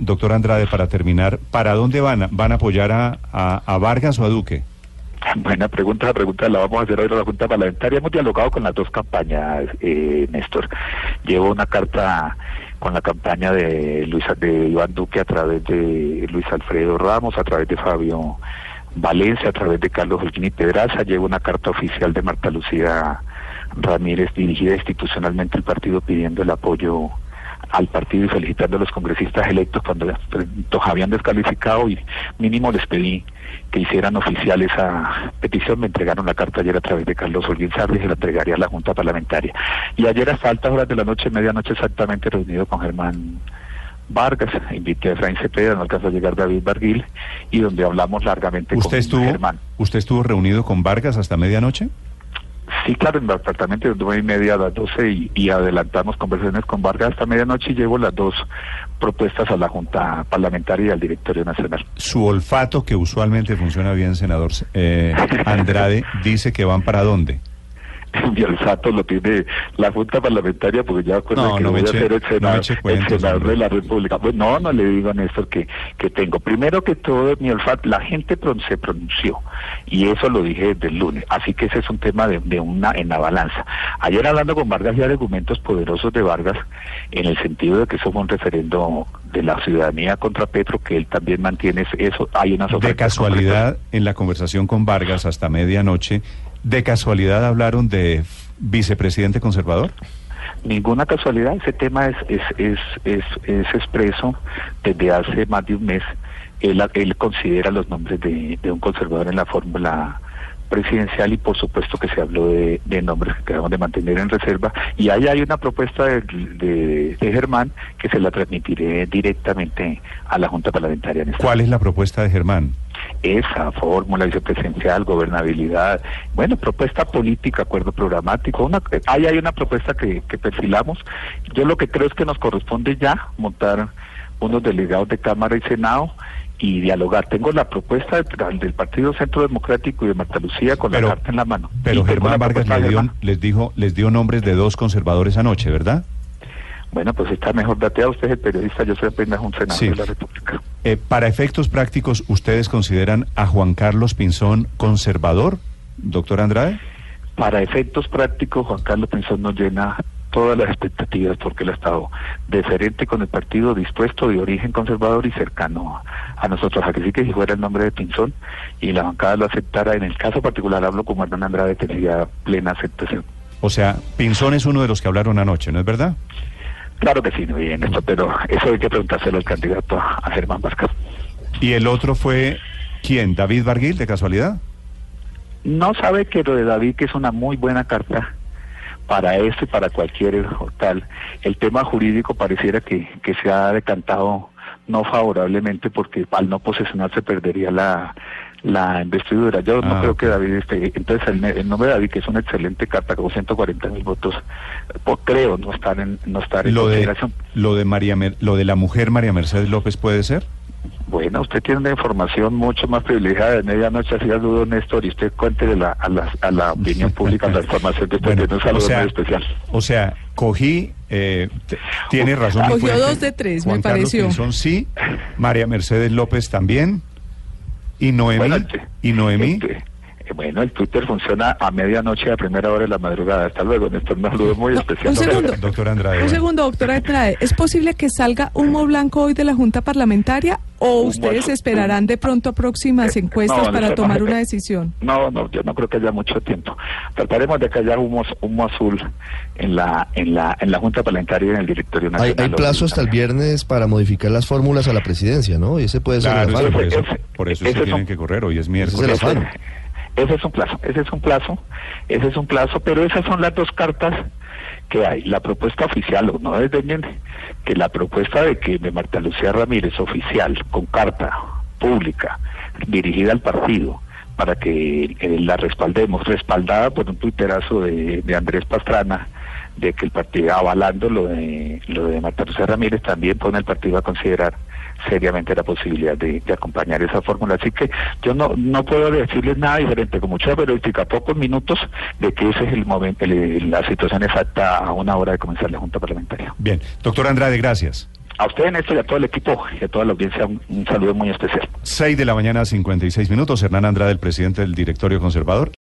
Doctor Andrade, para terminar, ¿para dónde van? ¿Van a apoyar a, a, a Vargas o a Duque? Buena pregunta, la pregunta la vamos a hacer hoy en la Junta Parlamentaria. Hemos dialogado con las dos campañas, eh, Néstor. Llevo una carta con la campaña de Luis de Iván Duque a través de Luis Alfredo Ramos, a través de Fabio Valencia, a través de Carlos Holguín Pedraza. Llevo una carta oficial de Marta Lucía Ramírez dirigida institucionalmente al partido pidiendo el apoyo al partido y felicitando a los congresistas electos cuando los habían descalificado y mínimo les pedí que hicieran oficial esa petición. Me entregaron la carta ayer a través de Carlos Holguín Sarri y se la entregaría a la Junta Parlamentaria. Y ayer hasta altas horas de la noche, medianoche exactamente, reunido con Germán Vargas, invité a Efraín Cepeda, no alcanzó a llegar David Barguil, y donde hablamos largamente ¿Usted con estuvo, Germán. ¿Usted estuvo reunido con Vargas hasta medianoche? Sí, claro, en el apartamento de nueve y media a las doce y, y adelantamos conversaciones con Vargas hasta medianoche y llevo las dos propuestas a la Junta Parlamentaria y al Directorio Nacional. Su olfato, que usualmente funciona bien, senador eh, Andrade, dice que van para dónde. mi olfato lo tiene la Junta Parlamentaria, porque ya acuerdo No, que no voy me a eche- ser el no senador, el senador de la República. Pues no, no le digo a Néstor que, que tengo. Primero que todo, mi olfato, la gente pron- se pronunció, y eso lo dije desde el lunes, así que ese es un tema de, de una en la balanza. Ayer hablando con Vargas y argumentos poderosos de Vargas, en el sentido de que fue un referendo de la ciudadanía contra Petro, que él también mantiene eso, hay unas De casualidad, en la conversación con Vargas hasta medianoche, ¿de casualidad hablaron de vicepresidente conservador? Ninguna casualidad, ese tema es, es, es, es, es expreso desde hace más de un mes. Él, él considera los nombres de, de un conservador en la fórmula presidencial y por supuesto que se habló de, de nombres que debemos de mantener en reserva y ahí hay una propuesta de, de, de Germán que se la transmitiré directamente a la Junta Parlamentaria. en esta ¿Cuál es la propuesta de Germán? esa fórmula vicepresidencial, gobernabilidad, bueno, propuesta política, acuerdo programático, una, ahí hay una propuesta que, que perfilamos. Yo lo que creo es que nos corresponde ya montar unos delegados de Cámara y Senado y dialogar. Tengo la propuesta del, del Partido Centro Democrático y de Marta Lucía con Pero- la carta en la mano. Pero Germán Vargas le dio, les dijo, les dio nombres de dos conservadores anoche, ¿verdad? Bueno, pues está mejor dateado. Usted es el periodista, yo soy apenas un senador Sí. de la República. Eh, para efectos prácticos, ¿ustedes consideran a Juan Carlos Pinzón conservador, doctor Andrade? Para efectos prácticos, Juan Carlos Pinzón nos llena todas las expectativas porque él ha estado deferente con el partido, dispuesto, de origen conservador y cercano a nosotros. Aquí sí que si fuera el nombre de Pinzón y la bancada lo aceptara, en el caso particular hablo con Hernán Andrade, tendría plena aceptación. O sea, Pinzón es uno de los que hablaron anoche, ¿no es verdad? Claro que sí, no bien esto, pero eso hay que preguntárselo al candidato a, a Germán Vázquez. Y el otro fue, ¿quién? ¿David Barguil, de casualidad? No sabe que lo de David, que es una muy buena carta para este y para cualquier tal. El tema jurídico pareciera que, que se ha decantado no favorablemente porque al no posesionarse perdería la, la investidura. Yo no Ah, creo que David esté. Entonces, el, el nombre de David, que es una excelente carta con 140 mil votos, pues, creo no estar en, no estar en Lo de, lo de María Mer- lo de la mujer María Mercedes López puede ser. Bueno, usted tiene una información mucho más privilegiada de medianoche, así al dudo Néstor, y usted cuente a, la, a la opinión pública la información que usted Bueno, tiene. Un saludo o sea, muy especial. O sea, cogí, eh, tiene razón. Cogió fuente, dos de tres, me Juan Carlos pareció. Pinzón sí, María Mercedes López también, y Noemí, Bueno, este- y Noemí. este, bueno, el Twitter funciona a medianoche a primera hora de la madrugada. Hasta luego, Néstor. Un saludo muy No, especial. un segundo. Doctor Andrade. Un segundo, doctora Andrade. ¿Es posible que salga humo blanco hoy de la Junta Parlamentaria o Humo ustedes azul. esperarán de pronto a próximas Eh, encuestas no, para no, tomar no, una decisión? No, no, yo no creo que haya mucho tiempo. Trataremos de que haya humo, humo azul en la, en la, en la Junta Parlamentaria y en el Directorio Nacional. hay plazo hasta el viernes para modificar las fórmulas a la presidencia, ¿no? Y ese puede ser Claro, el afán. por eso, por eso ese es que es tienen que correr, hoy es miércoles. Ese es un plazo, ese es un plazo, ese es un plazo, pero esas son las dos cartas que hay. La propuesta oficial, o no desde que la propuesta de que de Marta Lucía Ramírez, oficial, con carta pública, dirigida al partido, para que eh, la respaldemos, respaldada por un tuiterazo de, de Andrés Pastrana, de que el partido, avalando lo de, lo de Marta Lucía Ramírez, también pone el partido a considerar seriamente la posibilidad de, de acompañar esa fórmula. Así que yo no, no puedo decirles nada diferente, con mucha periodística, pocos minutos, de que ese es el momento, el- la situación exacta a una hora de comenzar la Junta Parlamentaria. Bien, doctor Andrade, gracias. A usted, Néstor, y a todo el equipo y a toda la audiencia, un, un saludo muy especial. 6 de la mañana, 56 minutos. Hernán Andrade, el presidente del directorio conservador.